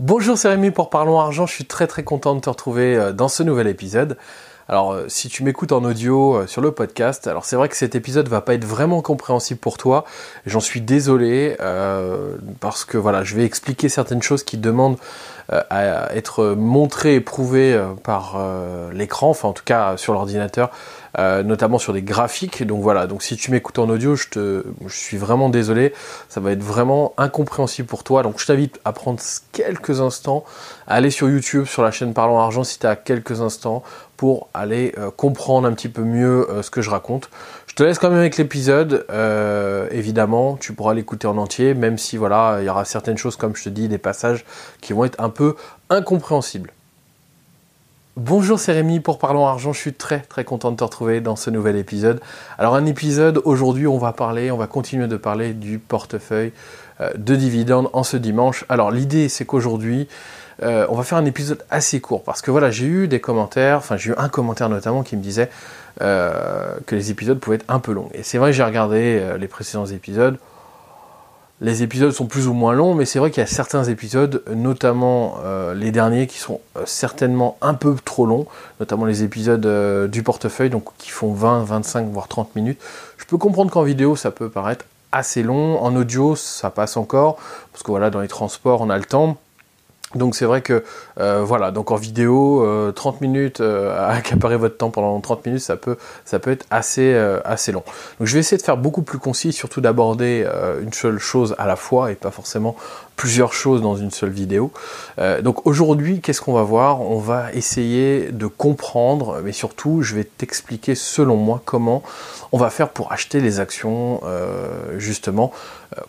Bonjour, c'est Rémi pour Parlons Argent. Je suis très très content de te retrouver euh, dans ce nouvel épisode. Alors, euh, si tu m'écoutes en audio euh, sur le podcast, alors c'est vrai que cet épisode va pas être vraiment compréhensible pour toi. J'en suis désolé parce que voilà, je vais expliquer certaines choses qui demandent à être montrées et prouvées par l'écran, enfin en tout cas sur l'ordinateur, euh, notamment sur des graphiques. Donc voilà, donc si tu m'écoutes en audio, je, te, je suis vraiment désolé, ça va être vraiment incompréhensible pour toi. Donc je t'invite à prendre quelques instants, à aller sur YouTube, sur la chaîne Parlons Argent, si tu as quelques instants, pour aller euh, comprendre un petit peu mieux euh, ce que je raconte. Je te laisse quand même avec l'épisode, évidemment, tu pourras l'écouter en entier, même si voilà, il y aura certaines choses, comme je te dis, des passages qui vont être un peu incompréhensibles. Bonjour, c'est Rémi pour Parlons Argent. Je suis très très content de te retrouver dans ce nouvel épisode. Alors un épisode, aujourd'hui on va parler, on va continuer de parler du portefeuille euh, de dividendes en ce dimanche. Alors l'idée c'est qu'aujourd'hui euh, on va faire un épisode assez court parce que voilà j'ai eu des commentaires, enfin j'ai eu un commentaire notamment qui me disait euh, que les épisodes pouvaient être un peu longs. Et c'est vrai j'ai regardé les précédents épisodes les épisodes sont plus ou moins longs, mais c'est vrai qu'il y a certains épisodes, notamment euh, les derniers, qui sont euh, certainement un peu trop longs, notamment les épisodes euh, du portefeuille, donc qui font 20, 25, voire 30 minutes. Je peux comprendre qu'en vidéo, ça peut paraître assez long, en audio, ça passe encore, parce que voilà, dans les transports, on a le temps. Donc c'est vrai que euh, voilà, donc en vidéo, 30 euh, minutes euh, à accaparer votre temps pendant 30 minutes, ça peut, ça peut être assez, assez long. Donc je vais essayer de faire beaucoup plus concis, surtout d'aborder une seule chose à la fois et pas forcément plusieurs choses dans une seule vidéo. donc aujourd'hui, qu'est-ce qu'on va voir? On va essayer de comprendre, mais surtout, je vais t'expliquer selon moi comment on va faire pour acheter les actions justement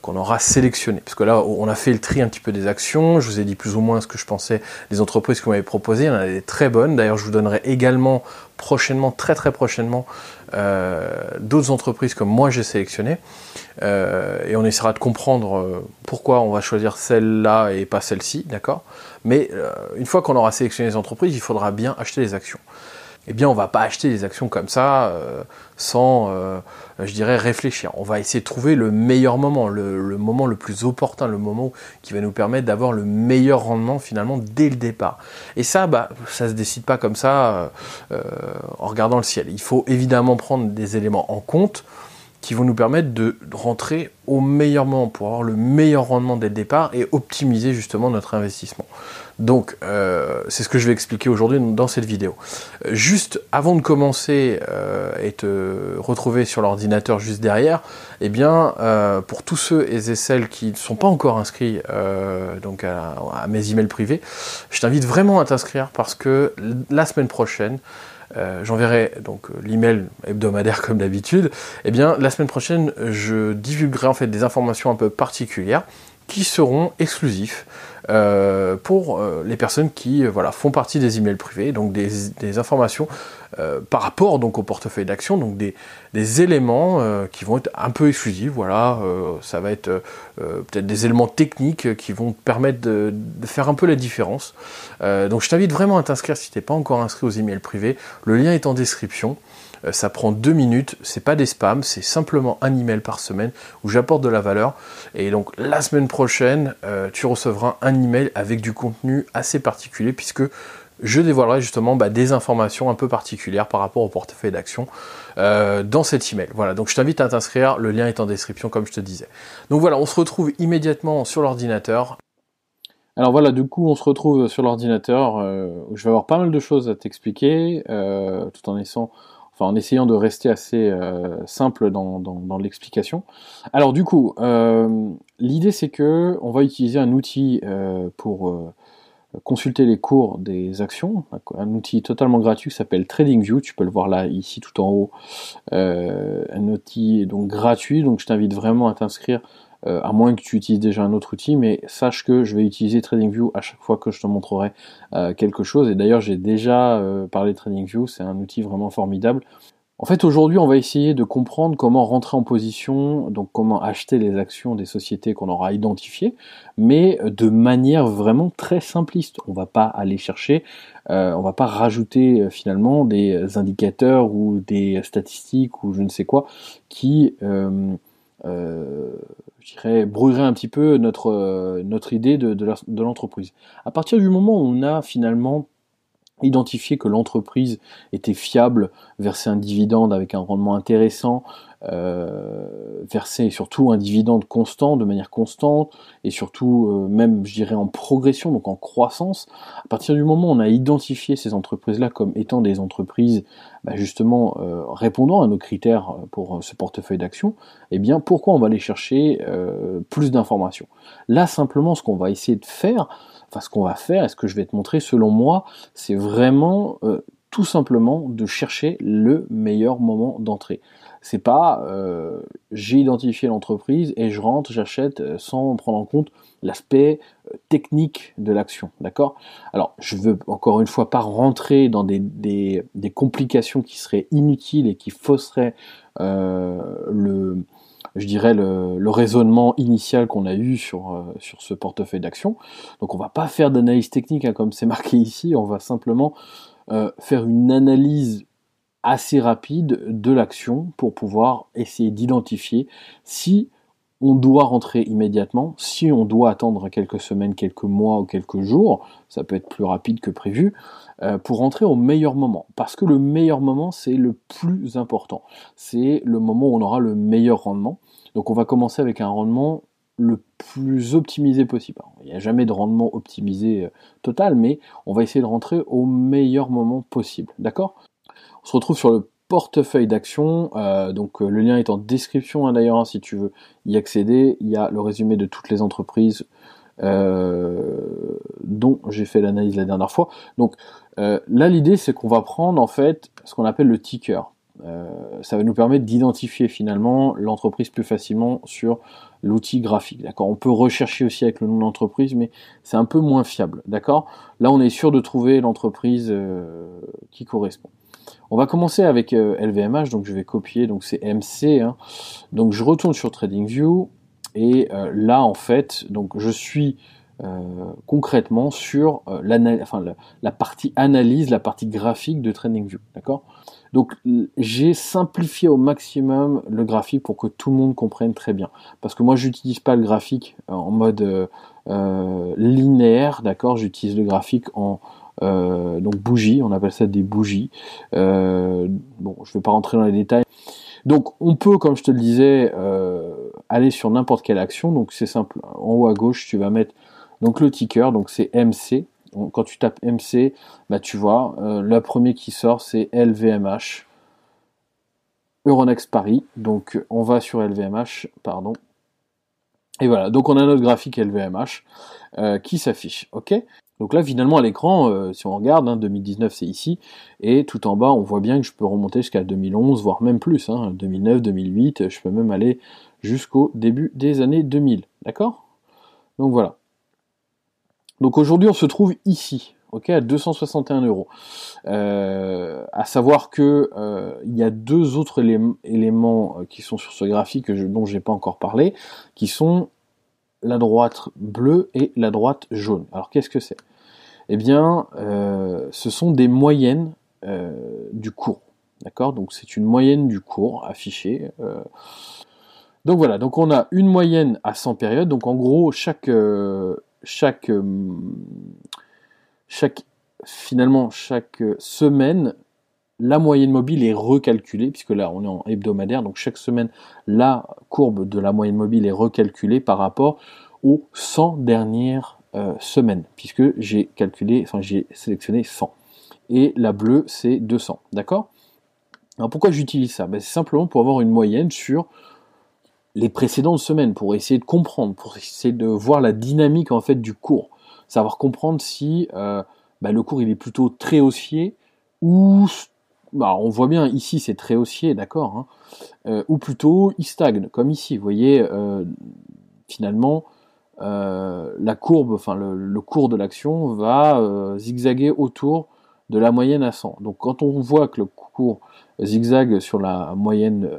qu'on aura sélectionnées. Parce que là, on a fait le tri un petit peu des actions. Je vous ai dit plus ou moins ce que je pensais des entreprises qu'on m'avait proposées. Il y en a des très bonnes. D'ailleurs, je vous donnerai également prochainement, très très prochainement, euh, d'autres entreprises comme moi j'ai sélectionné. Euh, et on essaiera de comprendre euh, pourquoi on va choisir celle-là et pas celle-ci, d'accord? Mais une fois qu'on aura sélectionné les entreprises, il faudra bien acheter les actions eh bien on va pas acheter des actions comme ça euh, sans, euh, je dirais, réfléchir. On va essayer de trouver le meilleur moment, le, moment le plus opportun, le moment qui va nous permettre d'avoir le meilleur rendement finalement dès le départ. Et ça, bah, ça se décide pas comme ça euh, en regardant le ciel. Il faut évidemment prendre des éléments en compte qui vont nous permettre de rentrer au meilleur moment pour avoir le meilleur rendement dès le départ et optimiser justement notre investissement. Donc, euh, c'est ce que je vais expliquer aujourd'hui dans cette vidéo. Euh, juste avant de commencer euh, et te retrouver sur l'ordinateur juste derrière, eh bien, pour tous ceux et celles qui ne sont pas encore inscrits donc à, à, mes emails privés, je t'invite vraiment à t'inscrire parce que la semaine prochaine, euh, j'enverrai donc l'email hebdomadaire comme d'habitude, eh bien la semaine prochaine je divulguerai en fait des informations un peu particulières qui seront exclusifs euh, pour euh, les personnes qui euh, voilà, font partie des emails privés, donc des, informations par rapport donc au portefeuille d'action, donc des, éléments qui vont être un peu exclusifs. Voilà, ça va être peut-être des éléments techniques qui vont permettre de, faire un peu la différence. donc je t'invite vraiment à t'inscrire si tu n'es pas encore inscrit aux emails privés. Le lien est en description. Ça prend deux minutes, c'est pas des spams, c'est simplement un email par semaine où j'apporte de la valeur. Et donc la semaine prochaine, tu recevras un email avec du contenu assez particulier puisque je dévoilerai justement bah, des informations un peu particulières par rapport au portefeuille d'action euh, dans cet email. Voilà, donc je t'invite à t'inscrire, le lien est en description comme je te disais. Donc voilà, on se retrouve immédiatement sur l'ordinateur. Alors voilà, du coup, on se retrouve sur l'ordinateur. où je vais avoir pas mal de choses à t'expliquer, tout en essayant, en essayant de rester assez euh, simple dans, l'explication. Alors du coup, euh, l'idée c'est que on va utiliser un outil euh, pour consulter les cours des actions, un outil totalement gratuit qui s'appelle TradingView, tu peux le voir là ici tout en haut, un outil donc gratuit, donc je t'invite vraiment à t'inscrire euh, à moins que tu utilises déjà un autre outil, mais sache que je vais utiliser TradingView à chaque fois que je te montrerai euh, quelque chose. Et d'ailleurs, j'ai déjà euh, parlé de TradingView, c'est un outil vraiment formidable. En fait, aujourd'hui, on va essayer de comprendre comment rentrer en position, donc comment acheter les actions des sociétés qu'on aura identifiées, mais de manière vraiment très simpliste. On va pas aller chercher, on va pas rajouter finalement des indicateurs ou des statistiques ou je ne sais quoi qui je dirais, brouillerait un petit peu notre, notre idée de, de l'entreprise. À partir du moment où on a finalement identifié que l'entreprise était fiable, verser un dividende avec un rendement intéressant, euh, verser surtout un dividende constant, de manière constante, et surtout euh, même, je dirais, en progression, donc en croissance. À partir du moment où on a identifié ces entreprises-là comme étant des entreprises bah, justement euh, répondant à nos critères pour ce portefeuille d'actions, eh bien, pourquoi on va aller chercher plus d'informations? Là, simplement, ce qu'on va essayer de faire, enfin, ce qu'on va faire, et ce que je vais te montrer, selon moi, c'est vraiment tout simplement de chercher le meilleur moment d'entrée. C'est pas euh, j'ai identifié l'entreprise et je rentre, j'achète euh, sans prendre en compte l'aspect euh, technique de l'action, d'accord? Alors, je veux encore une fois pas rentrer dans des, des, complications qui seraient inutiles et qui fausseraient le, je dirais le, raisonnement initial qu'on a eu sur, sur ce portefeuille d'action. Donc, on va pas faire d'analyse technique hein, comme c'est marqué ici, on va simplement faire une analyse assez rapide de l'action pour pouvoir essayer d'identifier si on doit rentrer immédiatement, si on doit attendre quelques semaines, quelques mois ou quelques jours, ça peut être plus rapide que prévu, euh, pour rentrer au meilleur moment. Parce que le meilleur moment, c'est le plus important. C'est le moment où on aura le meilleur rendement. Donc on va commencer avec un rendement le plus optimisé possible. il n'y a jamais de rendement optimisé euh, total, mais on va essayer de rentrer au meilleur moment possible. D'accord? On se retrouve sur le portefeuille d'actions. Euh, donc euh, le lien est en description hein, d'ailleurs hein, si tu veux y accéder. Il y a le résumé de toutes les entreprises euh, dont j'ai fait l'analyse la dernière fois. Donc là l'idée c'est qu'on va prendre en fait ce qu'on appelle le ticker. ça va nous permettre d'identifier finalement l'entreprise plus facilement sur l'outil graphique. D'accord? On peut rechercher aussi avec le nom d'entreprise, mais c'est un peu moins fiable. D'accord? Là, on est sûr de trouver l'entreprise qui correspond. On va commencer avec LVMH, euh, donc je vais copier, donc c'est MC. Hein. Donc je retourne sur TradingView et euh, là en fait, donc je suis euh, concrètement sur la, partie analyse, la partie graphique de TradingView, d'accord? Donc j'ai simplifié au maximum le graphique pour que tout le monde comprenne très bien, parce que moi j'utilise pas le graphique en mode linéaire, d'accord? J'utilise le graphique en euh, donc bougies, on appelle ça des bougies. Euh, bon, je ne vais pas rentrer dans les détails. Donc on peut, comme je te le disais, euh, aller sur n'importe quelle action. Donc c'est simple. En haut à gauche, tu vas mettre donc le ticker. Donc c'est MC. quand tu tapes MC, bah tu vois, le premier qui sort c'est LVMH. Euronext Paris. Donc on va sur LVMH, pardon. Et voilà, donc on a notre graphique LVMH qui s'affiche. Ok? Donc là, finalement, à l'écran, euh, si on regarde, 2019 hein, c'est ici, et tout en bas, on voit bien que je peux remonter jusqu'à 2011, voire même plus, 2009, 2008, je peux même aller jusqu'au début des années 2000, d'accord? Donc voilà. Donc aujourd'hui, on se trouve ici, ok, à 261 euros. Euh, à savoir que euh, il y a deux autres éléments qui sont sur ce graphique dont je n'ai pas encore parlé, qui sont la droite bleue et la droite jaune. Alors qu'est-ce que c'est? Eh bien, euh, ce sont des moyennes euh, du cours. D'accord? Donc c'est une moyenne du cours affichée. Euh. Donc voilà, donc on a une moyenne à 100 périodes. Donc en gros, chaque, chaque, chaque finalement chaque semaine la moyenne mobile est recalculée, puisque là on est en hebdomadaire, donc chaque semaine la courbe de la moyenne mobile est recalculée par rapport aux 100 dernières euh, semaines, puisque j'ai calculé, enfin j'ai sélectionné 100. Et la bleue c'est 200, d'accord? Alors pourquoi j'utilise ça? Ben, C'est simplement pour avoir une moyenne sur les précédentes semaines, pour essayer de comprendre, pour essayer de voir la dynamique en fait du cours, savoir comprendre si euh, ben, le cours il est plutôt très haussier ou bah, on voit bien ici c'est très haussier, d'accord, hein. euh, ou plutôt il stagne, comme ici. Vous voyez, euh, finalement, euh, la courbe, enfin le, cours de l'action va zigzaguer autour de la moyenne à 100. Donc quand on voit que le cours zigzague sur la moyenne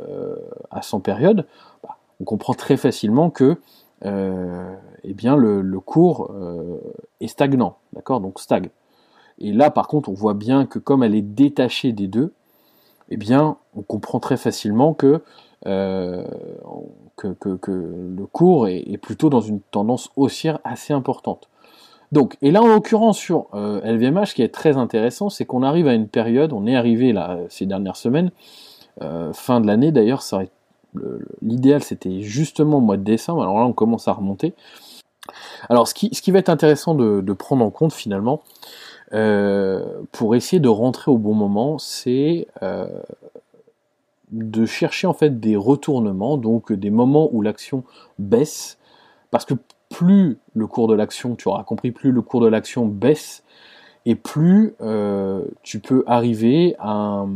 à 100 périodes, bah, on comprend très facilement que eh bien, le, le cours est stagnant, d'accord, donc stagne. Et là, par contre, on voit bien que comme elle est détachée des deux, eh bien, on comprend très facilement que que, que, le cours est, plutôt dans une tendance haussière assez importante. Donc, et là en l'occurrence sur LVMH, ce qui est très intéressant, c'est qu'on arrive à une période, on est arrivé là ces dernières semaines, fin de l'année d'ailleurs, l'idéal c'était justement au mois de décembre, alors là on commence à remonter. Alors ce qui, ce qui va être intéressant de, prendre en compte finalement, euh, pour essayer de rentrer au bon moment, c'est euh, de chercher en fait des retournements, donc des moments où l'action baisse, parce que plus le cours de l'action, tu auras compris, plus le cours de l'action baisse, et plus euh, tu peux arriver à,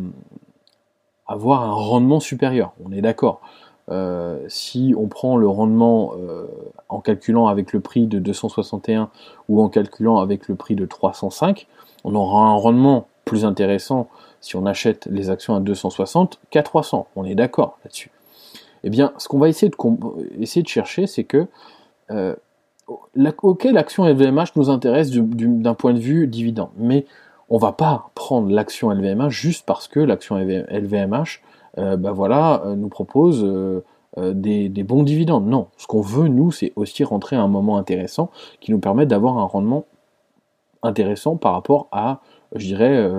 avoir un rendement supérieur. On est d'accord. Euh, si on prend le rendement euh, en calculant avec le prix de 261 ou en calculant avec le prix de 305, on aura un rendement plus intéressant si on achète les actions à 260 qu'à 300. On est d'accord là-dessus. Eh bien, ce qu'on va essayer de, chercher, c'est que euh, ok, l'action LVMH nous intéresse d'un point de vue dividende, mais on va pas prendre l'action LVMH juste parce que l'action LVMH bah voilà, euh, nous propose euh, des, bons dividendes. Non, ce qu'on veut, nous, c'est aussi rentrer à un moment intéressant qui nous permet d'avoir un rendement intéressant par rapport à, je dirais,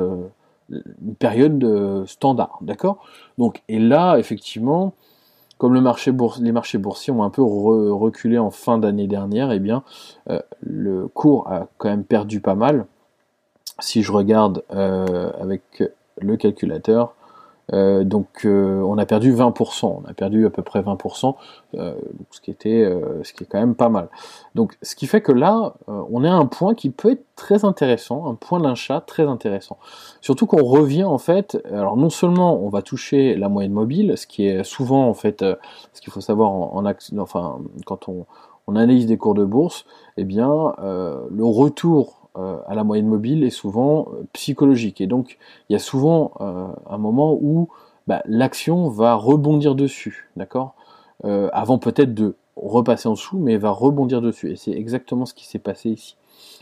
une période standard. D'accord? Donc, et là, effectivement, comme les marchés boursiers ont un peu reculé en fin d'année dernière, eh bien, le cours a quand même perdu pas mal. Si je regarde avec le calculateur, euh, donc euh, on a perdu 20%, on a perdu à peu près 20%, euh, ce qui était, ce qui est quand même pas mal. Donc ce qui fait que là, on est à un point qui peut être très intéressant, un point d'achat très intéressant. Surtout qu'on revient en fait, alors non seulement on va toucher la moyenne mobile, ce qui est souvent en fait, ce qu'il faut savoir en, enfin quand on, on analyse des cours de bourse, eh bien le retour euh, à la moyenne mobile est souvent euh, psychologique. Et donc, il y a souvent euh, un moment où bah, l'action va rebondir dessus, d'accord? Avant peut-être de repasser en dessous, mais va rebondir dessus. Et c'est exactement ce qui s'est passé ici.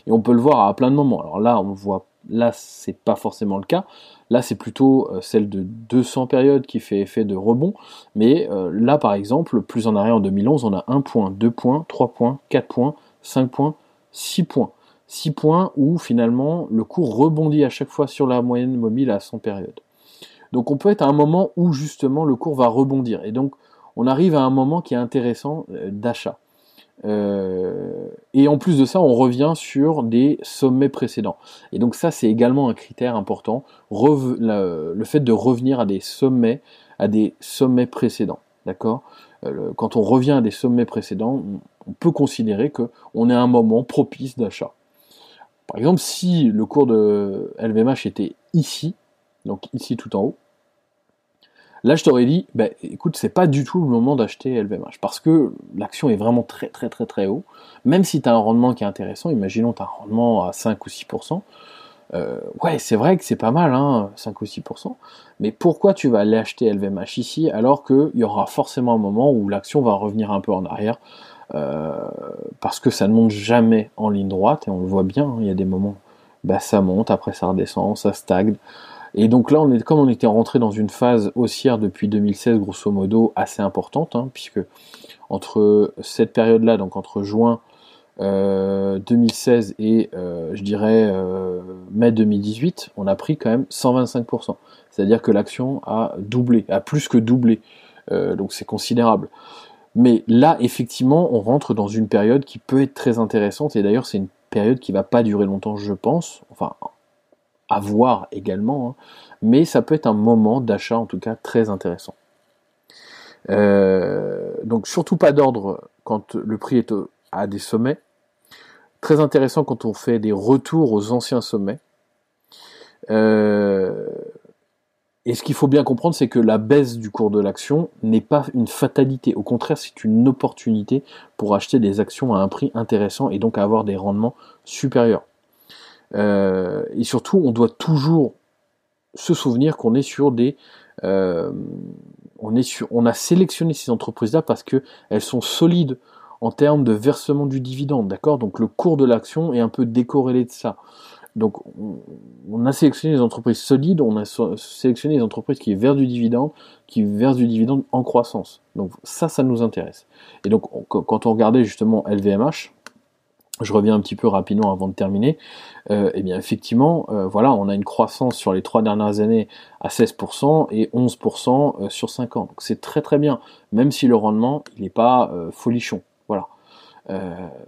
Et on peut le voir à plein de moments. Alors là, on voit, là, c'est pas forcément le cas. Là, c'est plutôt celle de 200 périodes qui fait effet de rebond. Mais là, par exemple, plus en arrière en 2011, on a 1 point, 2 points, 3 points, 4 points, 5 points, 6 points. 6 points où finalement le cours rebondit à chaque fois sur la moyenne mobile à 100 périodes. Donc on peut être à un moment où justement le cours va rebondir. Et donc on arrive à un moment qui est intéressant euh, d'achat. Euh, et en plus de ça, on revient sur des sommets précédents. Et donc ça, c'est également un critère important, le fait de revenir à des sommets, à des sommets précédents. D'accord? Euh, Quand on revient à des sommets précédents, on peut considérer qu'on est à un moment propice d'achat. Par exemple, si le cours de LVMH était ici, donc ici tout en haut, là je t'aurais dit, bah, écoute, c'est pas du tout le moment d'acheter LVMH, parce que l'action est vraiment très très très très haut, même si tu as un rendement qui est intéressant, imaginons tu as un rendement à 5 ou 6%, euh, ouais, c'est vrai que c'est pas mal, hein, 5 ou 6%, mais pourquoi tu vas aller acheter LVMH ici alors qu'il y aura forcément un moment où l'action va revenir un peu en arrière parce que ça ne monte jamais en ligne droite, et on le voit bien, hein, il y a des moments, bah, ça monte, après ça redescend, ça stagne. Et donc là, on est, comme on était rentré dans une phase haussière depuis 2016, grosso modo, assez importante, hein, puisque entre cette période-là, donc entre juin 2016 euh, et euh, je dirais mai 2018, on a pris quand même 125%. C'est-à-dire que l'action a doublé, a plus que doublé. donc c'est considérable. Mais là, effectivement, on rentre dans une période qui peut être très intéressante, et d'ailleurs, c'est une période qui va pas durer longtemps, je pense, enfin, à voir également, hein. mais ça peut être un moment d'achat, en tout cas, très intéressant. Euh, donc, surtout pas d'ordre quand le prix est à des sommets. Très intéressant quand on fait des retours aux anciens sommets. Euh, et ce qu'il faut bien comprendre, c'est que la baisse du cours de l'action n'est pas une fatalité. Au contraire, c'est une opportunité pour acheter des actions à un prix intéressant et donc avoir des rendements supérieurs. Euh, et surtout, on doit toujours se souvenir qu'on est sur des, euh, on est sur, on a sélectionné ces entreprises-là parce que elles sont solides en termes de versement du dividende, d'accord? Donc le cours de l'action est un peu décorrélé de ça. Donc on, a sélectionné des entreprises solides, on a sélectionné des entreprises qui versent du dividende, qui versent du dividende en croissance. Donc ça, ça nous intéresse. Et donc quand on regardait justement LVMH, je reviens un petit peu rapidement avant de terminer. Euh, eh bien, effectivement, euh, voilà, on a une croissance sur les trois dernières années à 16% et 11% euh, sur 5 ans. Donc c'est très très bien, même si le rendement il n'est pas folichon. Voilà.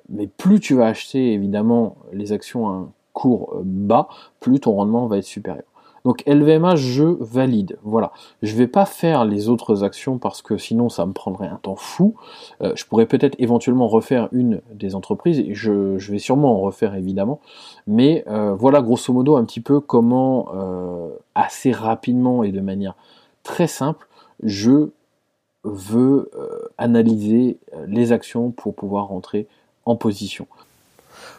mais plus tu vas acheter évidemment les actions à cours bas, plus ton rendement va être supérieur. Donc LVMH, je valide. Voilà. Je vais pas faire les autres actions parce que sinon ça me prendrait un temps fou. Euh, je pourrais peut-être éventuellement refaire une des entreprises. Et je, vais sûrement en refaire évidemment. Mais euh, voilà grosso modo un petit peu comment euh, assez rapidement et de manière très simple je veux analyser les actions pour pouvoir rentrer en position.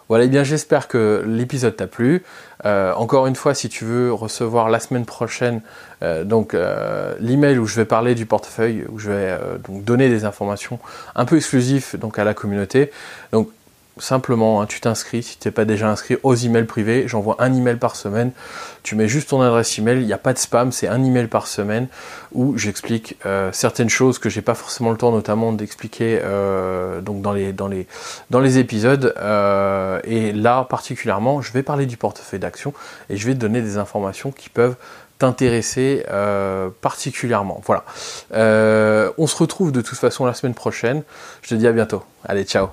Voilà, et eh bien j'espère que l'épisode t'a plu. Euh, encore une fois, si tu veux recevoir la semaine prochaine euh, donc euh, l'email où je vais parler du portefeuille, où je vais donc donner des informations un peu exclusives donc à la communauté. Simplement, hein, tu t'inscris si tu n'es pas déjà inscrit aux emails privés. J'envoie un email par semaine. Tu mets juste ton adresse email. Il n'y a pas de spam, c'est un email par semaine où j'explique euh, certaines choses que j'ai pas forcément le temps, notamment d'expliquer euh, dans les épisodes. Euh, et là particulièrement, je vais parler du portefeuille d'action et je vais te donner des informations qui peuvent t'intéresser particulièrement. Voilà. on se retrouve de toute façon la semaine prochaine. Je te dis à bientôt. Allez, ciao.